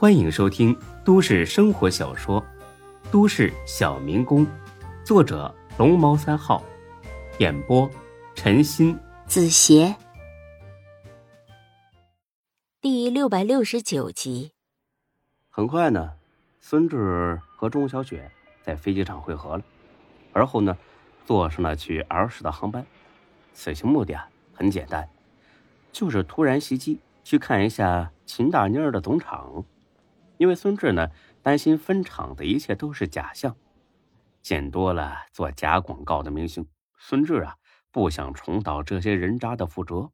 欢迎收听都市生活小说《都市小民工》，作者龙猫三号，演播陈鑫、子邪，第六百六十九集。很快呢，孙志和钟小雪在飞机场会合了，而后呢，坐上了去 L 市的航班。此行目的啊，很简单，就是突然袭击，去看一下秦大妮儿的总厂。因为孙志呢担心分厂的一切都是假象，见多了做假广告的明星，孙志啊不想重蹈这些人渣的覆辙。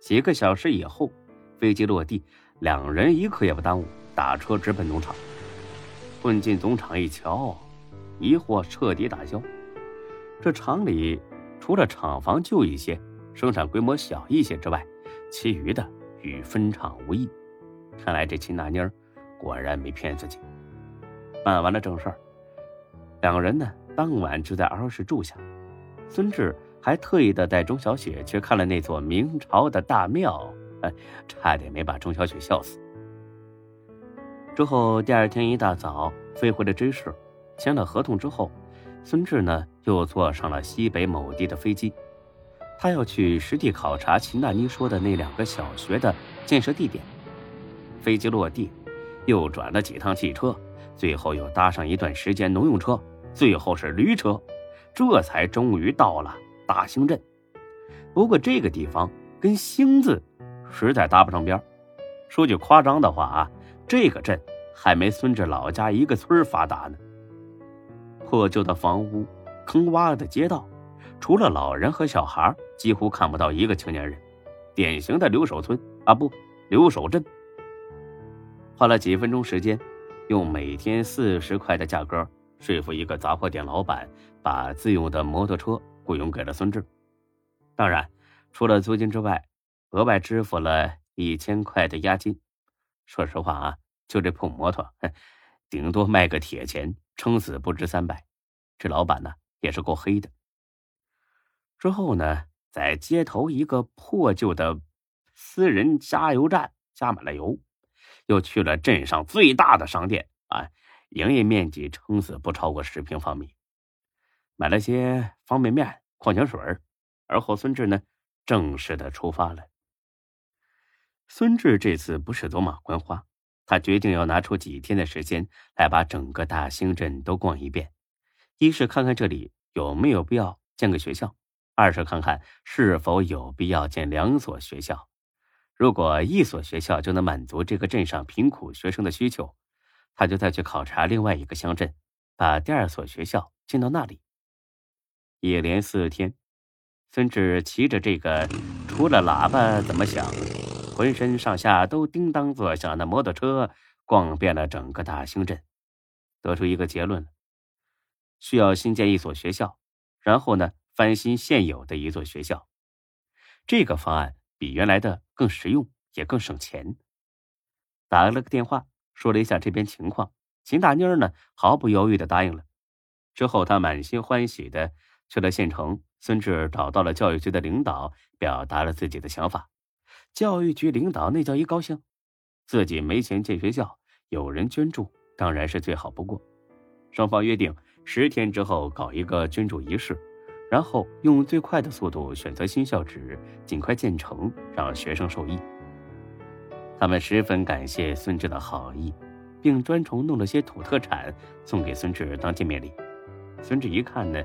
几个小时以后，飞机落地，两人一刻也不耽误，打车直奔农场。混进总厂一瞧，疑惑彻底打消。这厂里除了厂房旧一些、生产规模小一些之外，其余的与分厂无异。看来这秦大妮儿。果然没骗自己。办完了正事儿，两个人呢当晚就在 L 市住下。孙志还特意的带钟小雪去看了那座明朝的大庙，哎，差点没把钟小雪笑死。之后第二天一大早飞回了 J 市，签了合同之后，孙志呢又坐上了西北某地的飞机，他要去实地考察秦大妮说的那两个小学的建设地点。飞机落地。又转了几趟汽车，最后又搭上一段时间农用车，最后是驴车，这才终于到了大兴镇。不过这个地方跟“兴”字实在搭不上边说句夸张的话啊，这个镇还没孙志老家一个村发达呢。破旧的房屋，坑洼的街道，除了老人和小孩，几乎看不到一个青年人，典型的留守村啊，不，留守镇。花了几分钟时间，用每天四十块的价格说服一个杂货店老板，把自用的摩托车雇佣给了孙志。当然，除了租金之外，额外支付了一千块的押金。说实话啊，就这破摩托，顶多卖个铁钱，撑死不值三百。这老板呢，也是够黑的。之后呢，在街头一个破旧的私人加油站加满了油。又去了镇上最大的商店啊，营业面积撑死不超过十平方米，买了些方便面、矿泉水而后孙志呢，正式的出发了。孙志这次不是走马观花，他决定要拿出几天的时间来把整个大兴镇都逛一遍，一是看看这里有没有必要建个学校，二是看看是否有必要建两所学校。如果一所学校就能满足这个镇上贫苦学生的需求，他就再去考察另外一个乡镇，把第二所学校建到那里。一连四天，孙志骑着这个除了喇叭怎么响，浑身上下都叮当作响的摩托车，逛遍了整个大兴镇，得出一个结论：需要新建一所学校，然后呢翻新现有的一座学校。这个方案。比原来的更实用，也更省钱。打了个电话，说了一下这边情况，秦大妮儿呢毫不犹豫的答应了。之后，他满心欢喜的去了县城。孙志找到了教育局的领导，表达了自己的想法。教育局领导那叫一高兴，自己没钱建学校，有人捐助当然是最好不过。双方约定十天之后搞一个捐助仪式。然后用最快的速度选择新校址，尽快建成，让学生受益。他们十分感谢孙志的好意，并专程弄了些土特产送给孙志当见面礼。孙志一看呢，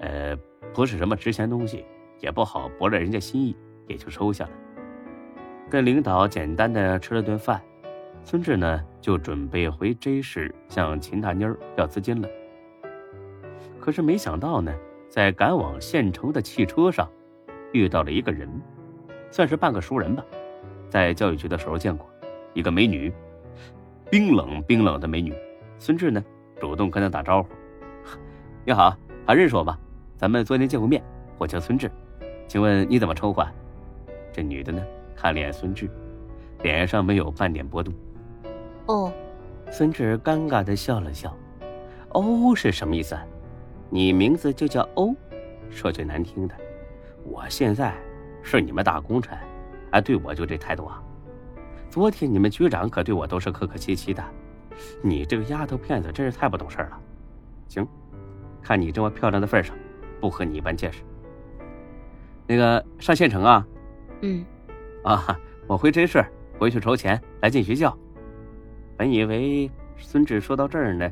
呃，不是什么值钱东西，也不好驳了人家心意，也就收下了。跟领导简单的吃了顿饭，孙志呢就准备回 J 市向秦大妮儿要资金了。可是没想到呢。在赶往县城的汽车上，遇到了一个人，算是半个熟人吧，在教育局的时候见过，一个美女，冰冷冰冷的美女。孙志呢，主动跟她打招呼：“你好，还认识我吧？咱们昨天见过面，我叫孙志，请问你怎么称呼？”啊？”这女的呢，看了眼孙志，脸上没有半点波动。哦，孙志尴尬的笑了笑。哦是什么意思？你名字就叫欧，说句难听的，我现在是你们大功臣，哎，对我就这态度啊？昨天你们局长可对我都是客客气气的，你这个丫头片子真是太不懂事了。行，看你这么漂亮的份上，不和你一般见识。那个上县城啊？嗯。啊，我回真市，回去筹钱来进学校。本以为孙志说到这儿呢，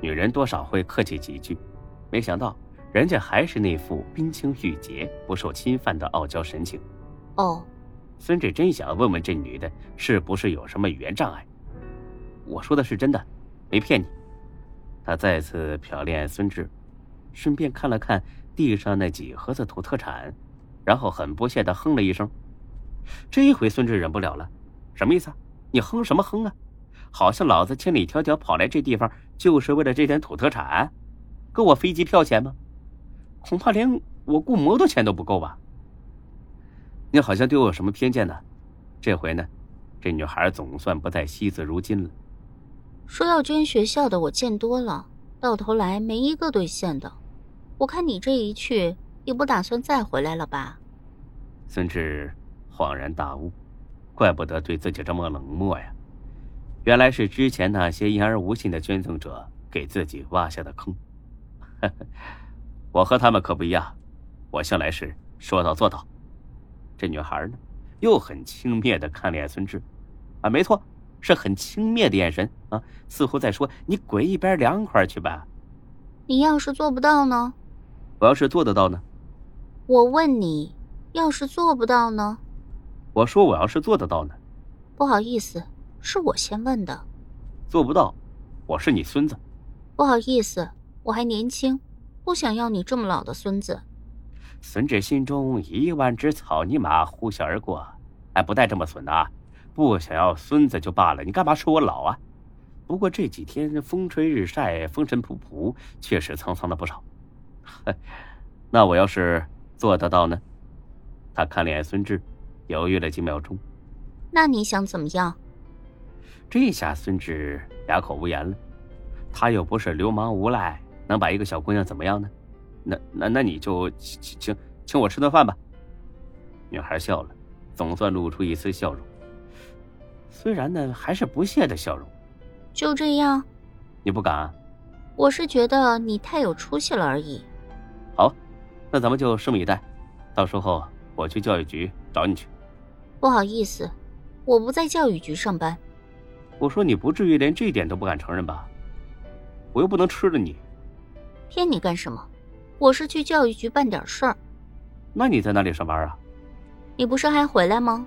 女人多少会客气几句，没想到人家还是那副冰清玉洁、不受侵犯的傲娇神情。哦。孙志真想问问这女的是不是有什么语言障碍。我说的是真的，没骗你。他再次瞟了眼孙志，顺便看了看地上那几盒子土特产，然后很不屑的哼了一声。这一回孙志忍不了了，什么意思？你哼什么哼啊？好像老子千里迢迢跑来这地方就是为了这点土特产，够我飞机票钱吗？恐怕连我雇摩托钱都不够吧。你好像对我有什么偏见呢？这回呢，这女孩总算不再惜字如金了。说要捐学校的我见多了，到头来没一个兑现的。我看你这一去，也不打算再回来了吧？孙志恍然大悟，怪不得对自己这么冷漠呀，原来是之前那些言而无信的捐赠者给自己挖下的坑。我和他们可不一样，我向来是说到做到。这女孩呢，又很轻蔑的看了眼孙志，啊，没错，是很轻蔑的眼神啊，似乎在说：“你滚一边凉快去吧。”你要是做不到呢？我要是做得到呢？我问你，要是做不到呢？我说我要是做得到呢？不好意思，是我先问的。做不到，我是你孙子。不好意思，我还年轻，不想要你这么老的孙子。孙志心中一万只草泥马呼啸而过，哎，不带这么损的啊！不想要孙子就罢了，你干嘛说我老啊？不过这几天风吹日晒，风尘仆仆，确实沧桑了不少。那我要是做得到呢？他看了眼孙志，犹豫了几秒钟。那你想怎么样？这下孙志哑口无言了。他又不是流氓无赖，能把一个小姑娘怎么样呢？那那那你就请请请我吃顿饭吧。女孩笑了，总算露出一丝笑容，虽然呢还是不屑的笑容。就这样？你不敢？我是觉得你太有出息了而已。好，那咱们就拭目以待。到时候我去教育局找你去。不好意思，我不在教育局上班。我说你不至于连这一点都不敢承认吧？我又不能吃了你。骗你干什么？我是去教育局办点事儿，那你在哪里上班啊？你不是还回来吗？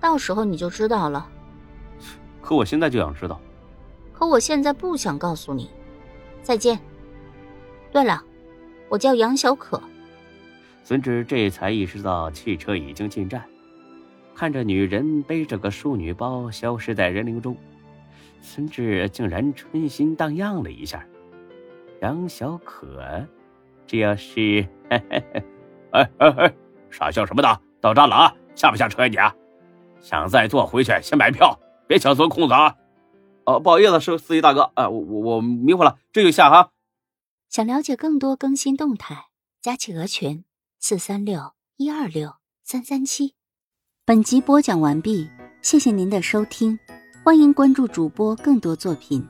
到时候你就知道了。可我现在就想知道。可我现在不想告诉你。再见。对了，我叫杨小可。孙志这才意识到汽车已经进站，看着女人背着个淑女包消失在人流中，孙志竟然春心荡漾了一下。杨小可。这要是，哎哎哎，傻笑什么的？到站了啊，下不下车呀你啊？想再坐回去先买票，别想钻空子啊！哦，不好意思，是司机大哥，哎，我我我迷糊了，这就下哈。想了解更多更新动态，加企鹅群四三六一二六三三七。本集播讲完毕，谢谢您的收听，欢迎关注主播更多作品。